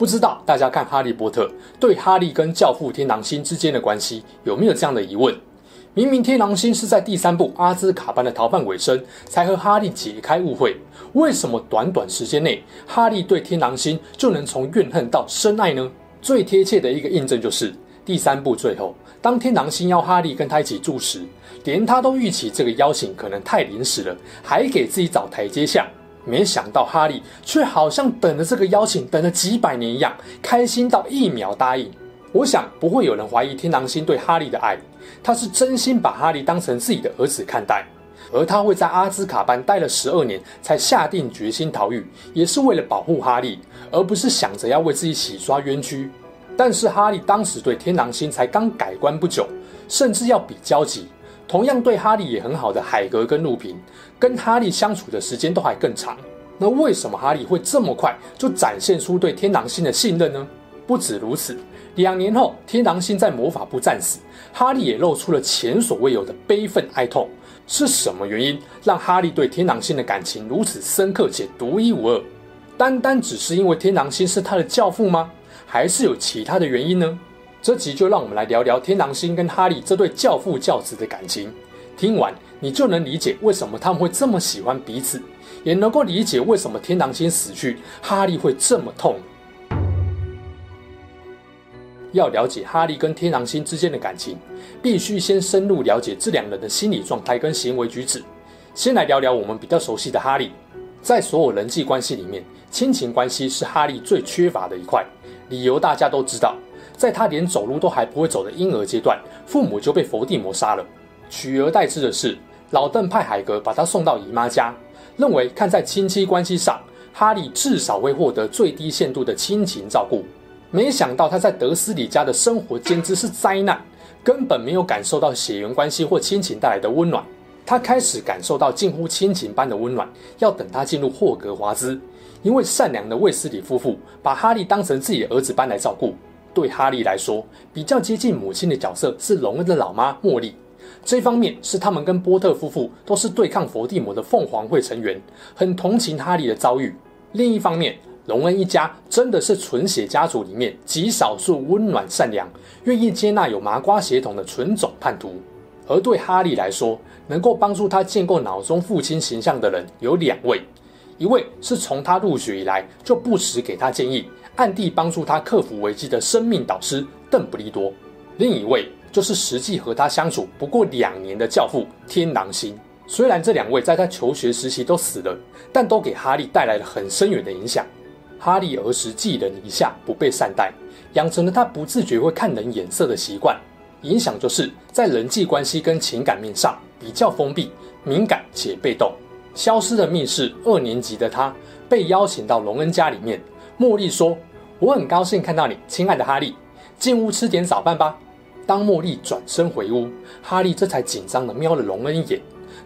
不知道大家看《哈利波特》对哈利跟教父天狼星之间的关系有没有这样的疑问？明明天狼星是在第三部阿兹卡班的逃犯尾声才和哈利解开误会，为什么短短时间内哈利对天狼星就能从怨恨到深爱呢？最贴切的一个印证就是第三部最后，当天狼星邀哈利跟他一起住时，连他都预期这个邀请可能太临时了，还给自己找台阶下。没想到哈利却好像等了这个邀请等了几百年一样，开心到一秒答应。我想不会有人怀疑天狼星对哈利的爱，他是真心把哈利当成自己的儿子看待。而他会在阿兹卡班待了十二年才下定决心逃狱，也是为了保护哈利，而不是想着要为自己洗刷冤屈。但是哈利当时对天狼星才刚改观不久，甚至要比交集。同样对哈利也很好的海格跟路平，跟哈利相处的时间都还更长。那为什么哈利会这么快就展现出对天狼星的信任呢？不止如此，两年后天狼星在魔法部战死，哈利也露出了前所未有的悲愤哀痛。是什么原因让哈利对天狼星的感情如此深刻且独一无二？单单只是因为天狼星是他的教父吗？还是有其他的原因呢？这集就让我们来聊聊天狼星跟哈利这对教父教子的感情。听完你就能理解为什么他们会这么喜欢彼此，也能够理解为什么天狼星死去，哈利会这么痛。要了解哈利跟天狼星之间的感情，必须先深入了解这两人的心理状态跟行为举止。先来聊聊我们比较熟悉的哈利，在所有人际关系里面，亲情关系是哈利最缺乏的一块，理由大家都知道。在他连走路都还不会走的婴儿阶段，父母就被佛地魔杀了。取而代之的是，老邓派海格把他送到姨妈家，认为看在亲戚关系上，哈利至少会获得最低限度的亲情照顾。没想到他在德思礼家的生活简直是灾难，根本没有感受到血缘关系或亲情带来的温暖。他开始感受到近乎亲情般的温暖，要等他进入霍格华兹，因为善良的卫斯理夫妇把哈利当成自己的儿子般来照顾。对哈利来说，比较接近母亲的角色是荣恩的老妈茉莉。这方面是他们跟波特夫妇都是对抗佛地魔的凤凰会成员，很同情哈利的遭遇。另一方面，荣恩一家真的是纯血家族里面极少数温暖善良、愿意接纳有麻瓜血统的纯种叛徒。而对哈利来说，能够帮助他建构脑中父亲形象的人有两位，一位是从他入学以来就不时给他建议。暗地帮助他克服危机的生命导师邓布利多，另一位就是实际和他相处不过两年的教父天狼星。虽然这两位在他求学时期都死了，但都给哈利带来了很深远的影响。哈利儿时寄人篱下，不被善待，养成了他不自觉会看人眼色的习惯。影响就是在人际关系跟情感面上比较封闭、敏感且被动。消失的密室二年级的他被邀请到隆恩家里面，茉莉说。我很高兴看到你，亲爱的哈利，进屋吃点早饭吧。当茉莉转身回屋，哈利这才紧张地瞄了隆恩一眼。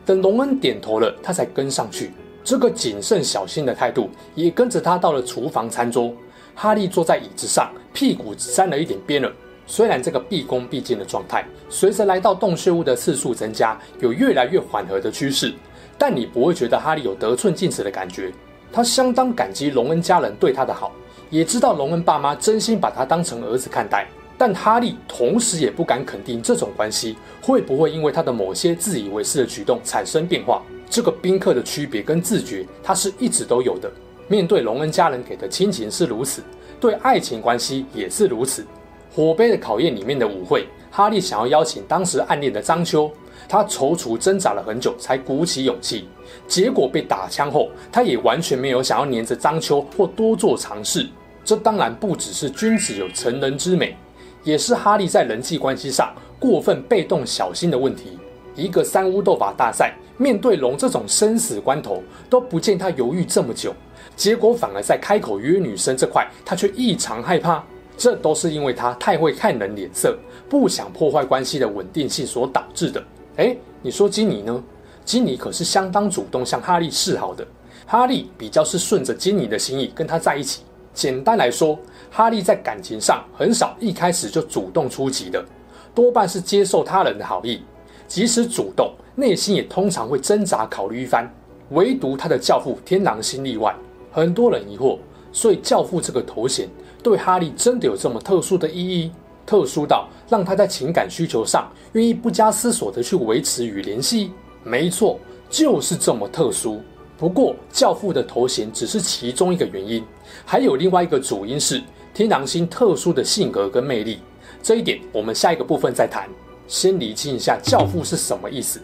等隆恩点头了，他才跟上去。这个谨慎小心的态度，也跟着他到了厨房餐桌。哈利坐在椅子上，屁股沾了一点边了。虽然这个毕恭毕敬的状态，随着来到洞穴屋的次数增加，有越来越缓和的趋势，但你不会觉得哈利有得寸进尺的感觉。他相当感激隆恩家人对他的好。也知道隆恩爸妈真心把他当成儿子看待，但哈利同时也不敢肯定这种关系会不会因为他的某些自以为是的举动产生变化。这个宾客的区别跟自觉，他是一直都有的。面对隆恩家人给的亲情是如此，对爱情关系也是如此。火杯的考验里面的舞会，哈利想要邀请当时暗恋的张秋，他踌躇挣扎了很久才鼓起勇气，结果被打枪后，他也完全没有想要黏着张秋或多做尝试。这当然不只是君子有成人之美，也是哈利在人际关系上过分被动小心的问题。一个三巫斗法大赛，面对龙这种生死关头，都不见他犹豫这么久，结果反而在开口约女生这块，他却异常害怕。这都是因为他太会看人脸色，不想破坏关系的稳定性所导致的。诶，你说金妮呢？金妮可是相当主动向哈利示好的，哈利比较是顺着金妮的心意跟他在一起。简单来说，哈利在感情上很少一开始就主动出击的，多半是接受他人的好意，即使主动，内心也通常会挣扎考虑一番。唯独他的教父天狼星例外。很多人疑惑，所以教父这个头衔对哈利真的有这么特殊的意义？特殊到让他在情感需求上愿意不加思索地去维持与联系？没错，就是这么特殊。不过，教父的头衔只是其中一个原因，还有另外一个主因是天狼星特殊的性格跟魅力。这一点我们下一个部分再谈。先厘清一下教父是什么意思。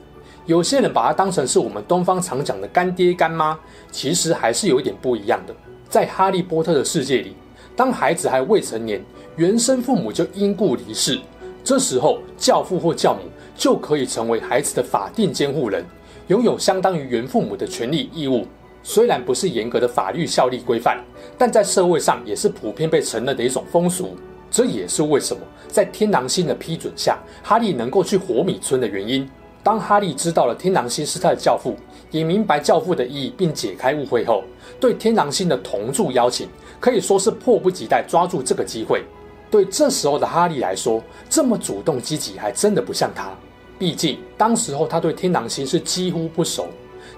有些人把它当成是我们东方常讲的干爹干妈，其实还是有一点不一样的。在哈利波特的世界里，当孩子还未成年，原生父母就因故离世，这时候教父或教母就可以成为孩子的法定监护人，拥有相当于原父母的权利义务。虽然不是严格的法律效力规范，但在社会上也是普遍被承认的一种风俗。这也是为什么在天狼星的批准下，哈利能够去活米村的原因。当哈利知道了天狼星是他的教父，也明白教父的意义，并解开误会后，对天狼星的同住邀请可以说是迫不及待抓住这个机会。对这时候的哈利来说，这么主动积极还真的不像他。毕竟当时候他对天狼星是几乎不熟，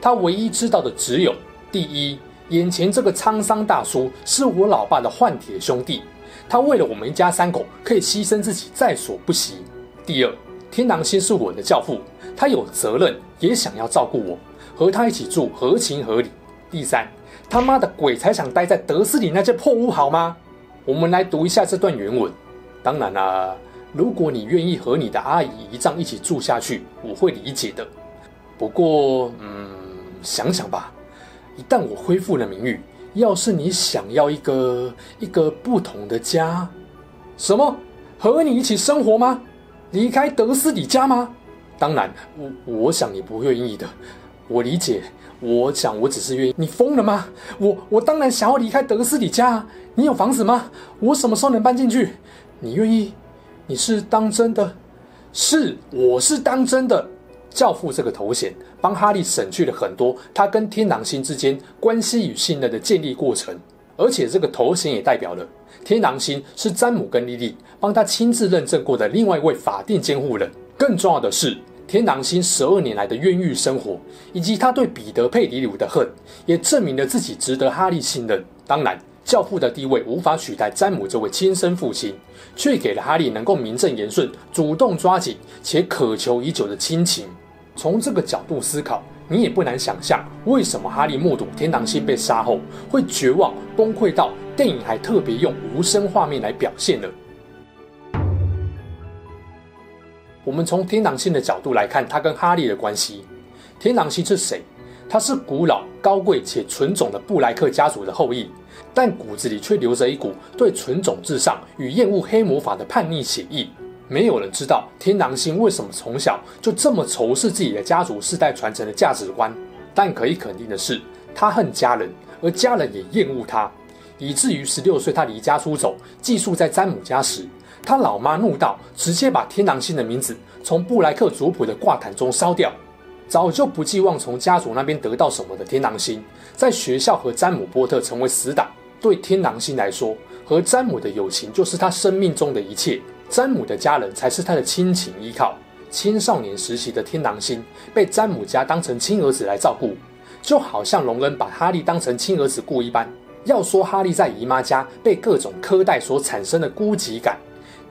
他唯一知道的只有：第一，眼前这个沧桑大叔是我老爸的换铁兄弟，他为了我们一家三口可以牺牲自己在所不惜；第二，天狼星是我的教父。他有责任，也想要照顾我，和他一起住合情合理。第三，他妈的鬼才想待在德斯里那间破屋，好吗？我们来读一下这段原文。当然啦、如果你愿意和你的阿姨姨丈一起住下去，我会理解的。不过，嗯，想想吧，一旦我恢复了名誉，要是你想要一个一个不同的家，什么？和你一起生活吗？离开德斯里家吗？当然，我我想你不愿意的，我理解。我想我只是愿意。你疯了吗？我我当然想要离开德斯里家。你有房子吗？我什么时候能搬进去？你愿意？你是当真的？是，我是当真的。教父这个头衔帮哈利省去了很多他跟天狼星之间关系与信任的建立过程，而且这个头衔也代表了天狼星是詹姆跟莉莉帮他亲自认证过的另外一位法定监护人。更重要的是。天狼星十二年来的冤狱生活，以及他对彼得·佩迪鲁的恨，也证明了自己值得哈利信任。当然，教父的地位无法取代詹姆这位亲生父亲，却给了哈利能够名正言顺、主动抓紧且渴求已久的亲情。从这个角度思考，你也不难想象，为什么哈利目睹天狼星被杀后，会绝望崩溃到电影还特别用无声画面来表现了。我们从天狼星的角度来看，他跟哈利的关系。天狼星是谁？他是古老、高贵且纯种的布莱克家族的后裔，但骨子里却留着一股对纯种至上与厌恶黑魔法的叛逆血液。没有人知道天狼星为什么从小就这么仇视自己的家族世代传承的价值观，但可以肯定的是，他恨家人，而家人也厌恶他，以至于十六岁他离家出走，寄宿在詹姆家时。他老妈怒道，直接把天狼星的名字从布莱克族谱的挂毯中烧掉。早就不寄望从家族那边得到什么的天狼星，在学校和詹姆波特成为死党。对天狼星来说，和詹姆的友情就是他生命中的一切，詹姆的家人才是他的亲情依靠。青少年时期的天狼星被詹姆家当成亲儿子来照顾，就好像荣恩把哈利当成亲儿子顾一般。要说哈利在姨妈家被各种苛待所产生的孤寂感。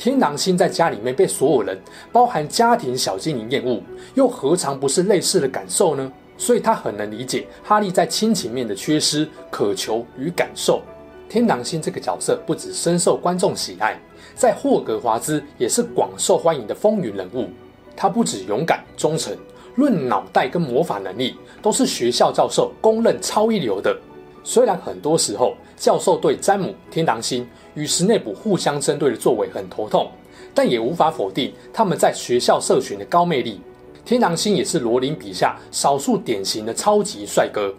天狼星在家里面被所有人，包含家庭小精灵厌恶，又何尝不是类似的感受呢？所以他很能理解哈利在亲情面的缺失、渴求与感受。天狼星这个角色不止深受观众喜爱，在霍格华兹也是广受欢迎的风云人物。他不止勇敢忠诚，论脑袋跟魔法能力，都是学校教授公认超一流的。虽然很多时候教授对詹姆、天狼星与史内普互相针对的作为很头痛，但也无法否定他们在学校社群的高魅力。天狼星也是罗琳笔下少数典型的超级帅哥，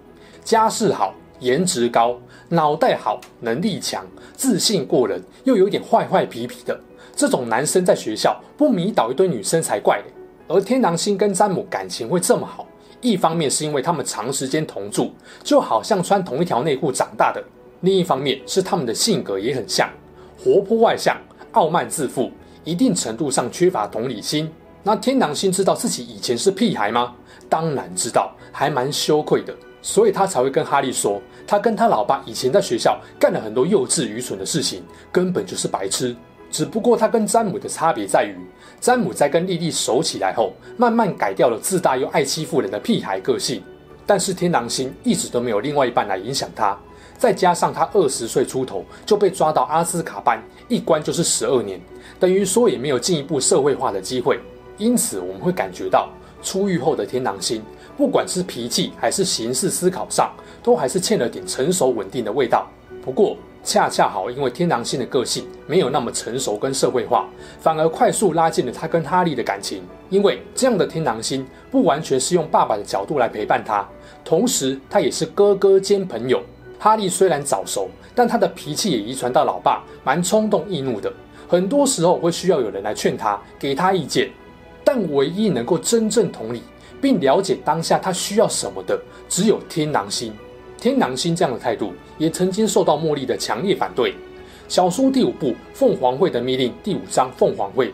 家世好、颜值高，脑袋好，能力强，自信过人，又有点坏坏皮皮的，这种男生在学校不迷倒一堆女生才怪嘞。而天狼星跟詹姆感情会这么好，一方面是因为他们长时间同住，就好像穿同一条内裤长大的；另一方面是他们的性格也很像，活泼外向、傲慢自负，一定程度上缺乏同理心。那天狼星知道自己以前是屁孩吗？当然知道，还蛮羞愧的，所以他才会跟哈利说，他跟他老爸以前在学校干了很多幼稚愚蠢的事情，根本就是白痴。只不过他跟詹姆的差别在于，詹姆在跟莉莉熟起来后，慢慢改掉了自大又爱欺负人的屁孩个性。但是天狼星一直都没有另外一半来影响他，再加上他二十岁出头就被抓到阿斯卡班，一关就是十二年，等于说也没有进一步社会化的机会。因此，我们会感觉到出狱后的天狼星，不管是脾气还是行事思考上，都还是欠了点成熟稳定的味道。不过，恰恰好因为天狼星的个性没有那么成熟跟社会化，反而快速拉近了他跟哈利的感情。因为这样的天狼星不完全是用爸爸的角度来陪伴他，同时他也是哥哥兼朋友。哈利虽然早熟，但他的脾气也遗传到老爸，蛮冲动易怒的，很多时候会需要有人来劝他，给他意见。但唯一能够真正同理并了解当下他需要什么的，只有天狼星。天狼星这样的态度也曾经受到茉莉的强烈反对。小说第五部《凤凰会的密令》第五章《凤凰会》，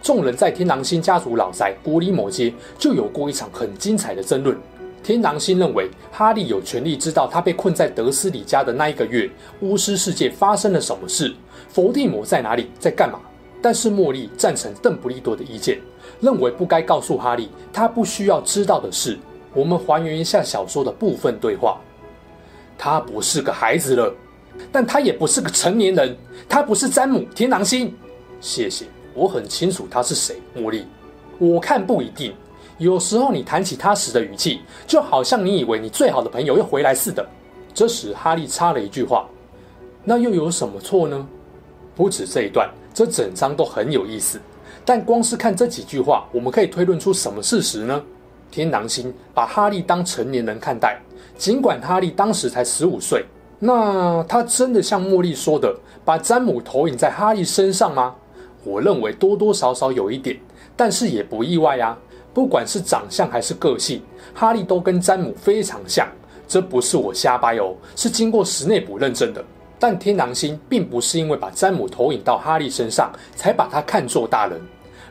众人在天狼星家族老宅古里某街就有过一场很精彩的争论。天狼星认为哈利有权利知道他被困在德思礼家的那一个月，巫师世界发生了什么事，伏地魔在哪里，在干嘛。但是茉莉赞成邓布利多的意见，认为不该告诉哈利他不需要知道的事。我们还原一下小说的部分对话：他不是个孩子了，但他也不是个成年人。他不是詹姆天狼星。谢谢，我很清楚他是谁。茉莉，我看不一定。有时候你谈起他时的语气，就好像你以为你最好的朋友又回来似的。这时哈利插了一句话：“那又有什么错呢？”不止这一段。这整章都很有意思，但光是看这几句话，我们可以推论出什么事实呢？天狼星把哈利当成年人看待，尽管哈利当时才十五岁，那他真的像茉莉说的，把詹姆投影在哈利身上吗？我认为多多少少有一点，但是也不意外啊。不管是长相还是个性，哈利都跟詹姆非常像，这不是我瞎掰哦，是经过史内普认证的。但天狼星并不是因为把詹姆投影到哈利身上，才把他看作大人。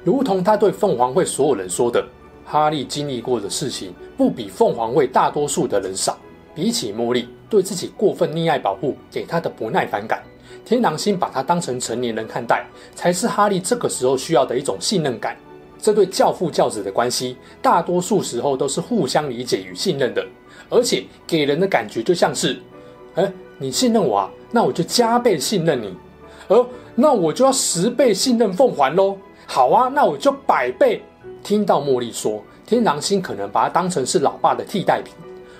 如同他对凤凰会所有人说的：“哈利经历过的事情，不比凤凰卫大多数的人少。比起茉莉对自己过分溺爱保护给他的不耐烦感，天狼星把他当成成年人看待，才是哈利这个时候需要的一种信任感。这对教父教子的关系，大多数时候都是互相理解与信任的，而且给人的感觉就像是：哎，你信任我啊。”那我就加倍信任你，而那我就要十倍信任凤凰喽。好啊，那我就百倍。听到茉莉说，天狼星可能把他当成是老爸的替代品。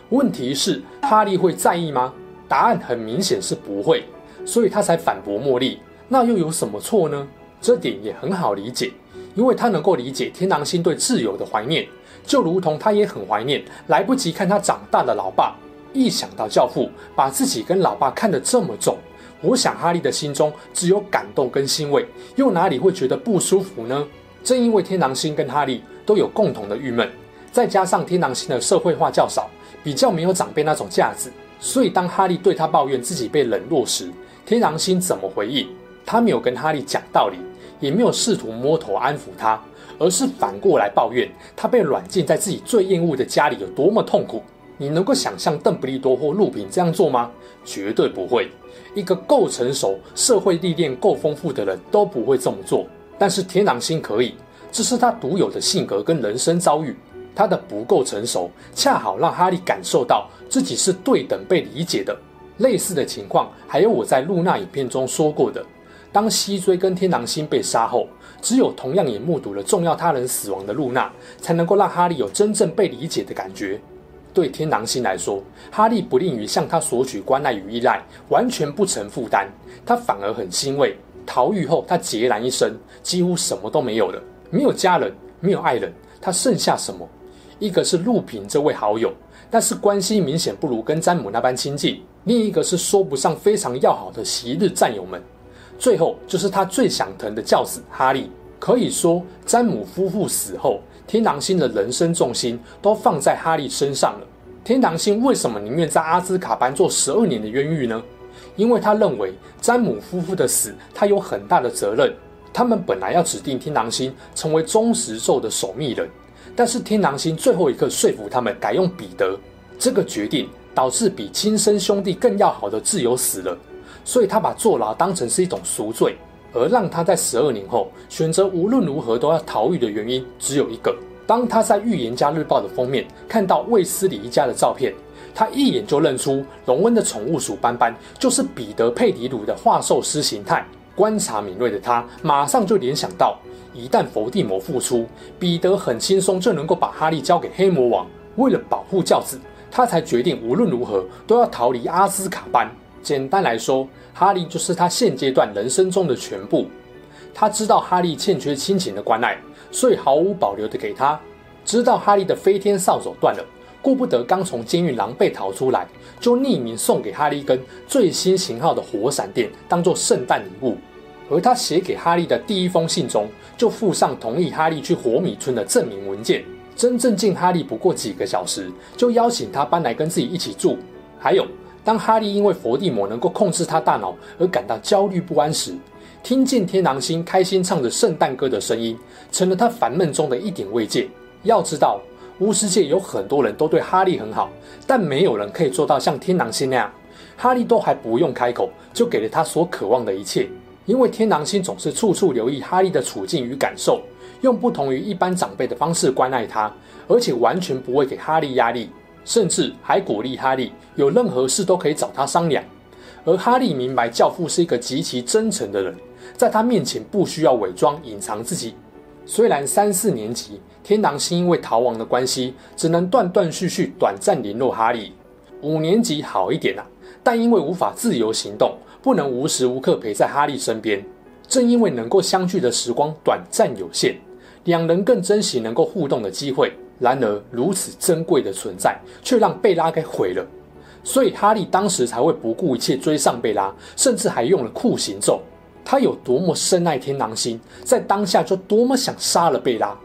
问题是，哈利会在意吗？答案很明显是不会，所以他才反驳茉莉。那又有什么错呢？这点也很好理解，因为他能够理解天狼星对自由的怀念，就如同他也很怀念来不及看他长大的老爸。一想到教父把自己跟老爸看得这么重，我想哈利的心中只有感动跟欣慰，又哪里会觉得不舒服呢？正因为天狼星跟哈利都有共同的郁闷，再加上天狼星的社会化较少，比较没有长辈那种架子，所以当哈利对他抱怨自己被冷落时，天狼星怎么回应？他没有跟哈利讲道理，也没有试图摸头安抚他，而是反过来抱怨他被软禁在自己最厌恶的家里有多么痛苦。你能够想象邓布利多或路平这样做吗？绝对不会。一个够成熟、社会历练够丰富的人都不会这么做。但是天狼星可以，这是他独有的性格跟人生遭遇。他的不够成熟，恰好让哈利感受到自己是对等被理解的。类似的情况，还有我在露娜影片中说过的：当西追跟天狼星被杀后，只有同样也目睹了重要他人死亡的露娜，才能够让哈利有真正被理解的感觉。对天狼星来说，哈利不吝于向他索取关爱与依赖，完全不成负担。他反而很欣慰。逃狱后，他孑然一身，几乎什么都没有了，没有家人，没有爱人，他剩下什么？一个是陆平这位好友，但是关系明显不如跟詹姆那般亲近。另一个是说不上非常要好的昔日战友们。最后就是他最想疼的教子哈利。可以说，詹姆夫妇死后，天狼星的人生重心都放在哈利身上了。天狼星为什么宁愿在阿兹卡班做十二年的冤狱呢？因为他认为詹姆夫妇的死，他有很大的责任。他们本来要指定天狼星成为忠实咒的守密人，但是天狼星最后一刻说服他们改用彼得。这个决定导致比亲生兄弟更要好的挚友死了，所以他把坐牢当成是一种赎罪。而让他在十二年后选择无论如何都要逃狱的原因只有一个：当他在《预言家日报》的封面看到卫斯理一家的照片，他一眼就认出荣恩的宠物鼠斑斑就是彼得·佩迪鲁的画兽师形态。观察敏锐的他，马上就联想到，一旦伏地魔复出，彼得很轻松就能够把哈利交给黑魔王。为了保护教子，他才决定无论如何都要逃离阿兹卡班。简单来说，哈利就是他现阶段人生中的全部。他知道哈利欠缺亲情的关爱，所以毫无保留地给他。知道哈利的飞天扫帚断了，顾不得刚从监狱狼狈逃出来，就匿名送给哈利一根最新型号的火闪电，当做圣诞礼物。而他写给哈利的第一封信中，就附上同意哈利去火米村的证明文件。真正见哈利不过几个小时，就邀请他搬来跟自己一起住。还有。当哈利因为伏地魔能够控制他大脑而感到焦虑不安时，听见天狼星开心唱着圣诞歌的声音，成了他烦闷中的一点慰藉。要知道，巫师界有很多人都对哈利很好，但没有人可以做到像天狼星那样，哈利都还不用开口就给了他所渴望的一切。因为天狼星总是处处留意哈利的处境与感受，用不同于一般长辈的方式关爱他，而且完全不会给哈利压力。甚至还鼓励哈利有任何事都可以找他商量，而哈利明白教父是一个极其真诚的人，在他面前不需要伪装隐藏自己。虽然三四年级天狼星因为逃亡的关系，只能断断续续短暂联络哈利，五年级好一点啊，但因为无法自由行动，不能无时无刻陪在哈利身边。正因为能够相聚的时光短暂有限，两人更珍惜能够互动的机会。然而，如此珍贵的存在却让贝拉给毁了，所以哈利当时才会不顾一切追上贝拉，甚至还用了酷刑咒。他有多么深爱天狼星，在当下就多么想杀了贝拉。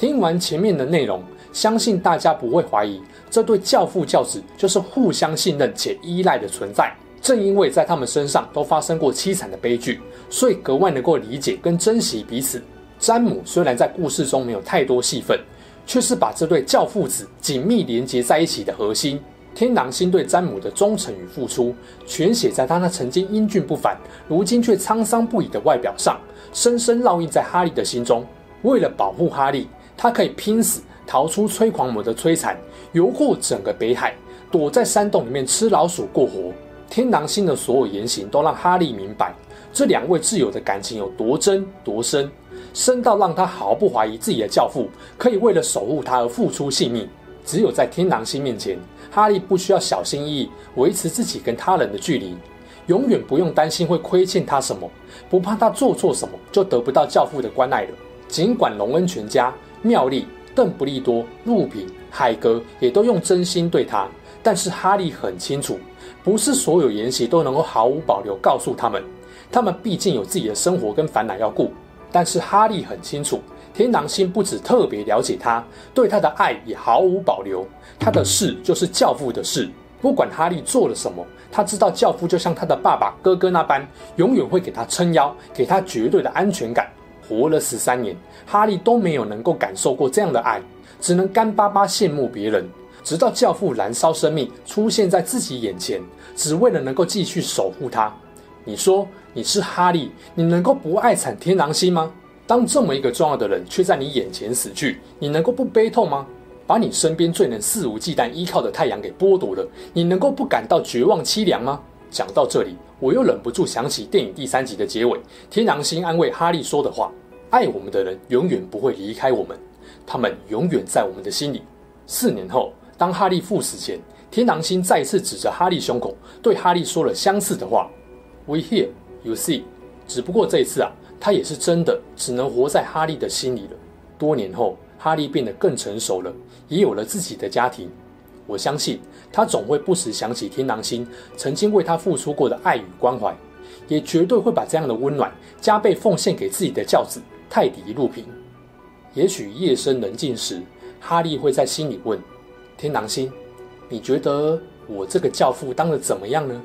听完前面的内容，相信大家不会怀疑，这对教父教子就是互相信任且依赖的存在。正因为在他们身上都发生过凄惨的悲剧，所以格外能够理解跟珍惜彼此。詹姆虽然在故事中没有太多戏份，却是把这对教父子紧密连接在一起的核心。天狼星对詹姆的忠诚与付出，全写在他那曾经英俊不凡，如今却沧桑不已的外表上，深深烙印在哈利的心中。为了保护哈利，他可以拼死逃出催狂魔的摧残，游过整个北海，躲在山洞里面吃老鼠过活。天狼星的所有言行都让哈利明白，这两位挚友的感情有多真多深。深到让他毫不怀疑自己的教父可以为了守护他而付出性命。只有在天狼星面前，哈利不需要小心翼翼维持自己跟他人的距离，永远不用担心会亏欠他什么，不怕他做错什么就得不到教父的关爱了。尽管隆恩全家、妙丽、邓布利多、路平、海格也都用真心对他，但是哈利很清楚，不是所有言行都能够毫无保留告诉他们，他们毕竟有自己的生活跟烦恼要顾。但是哈利很清楚，天狼星不止特别了解他，对他的爱也毫无保留。他的事就是教父的事，不管哈利做了什么，他知道教父就像他的爸爸、哥哥那般，永远会给他撑腰，给他绝对的安全感。活了十三年，哈利都没有能够感受过这样的爱，只能干巴巴羡慕别人。直到教父燃烧生命出现在自己眼前，只为了能够继续守护他。你说你是哈利，你能够不爱惨天狼星吗？当这么一个重要的人却在你眼前死去，你能够不悲痛吗？把你身边最能肆无忌惮依靠的太阳给剥夺了，你能够不感到绝望凄凉吗？讲到这里，我又忍不住想起电影第三集的结尾，天狼星安慰哈利说的话：“爱我们的人永远不会离开我们，他们永远在我们的心里。”四年后，当哈利赴死前，天狼星再次指着哈利胸口，对哈利说了相似的话。We hear, you see。只不过这一次啊，他也是真的只能活在哈利的心里了。多年后，哈利变得更成熟了，也有了自己的家庭。我相信他总会不时想起天狼星曾经为他付出过的爱与关怀，也绝对会把这样的温暖加倍奉献给自己的教子泰迪·路平。也许夜深人静时，哈利会在心里问：天狼星，你觉得我这个教父当得怎么样呢？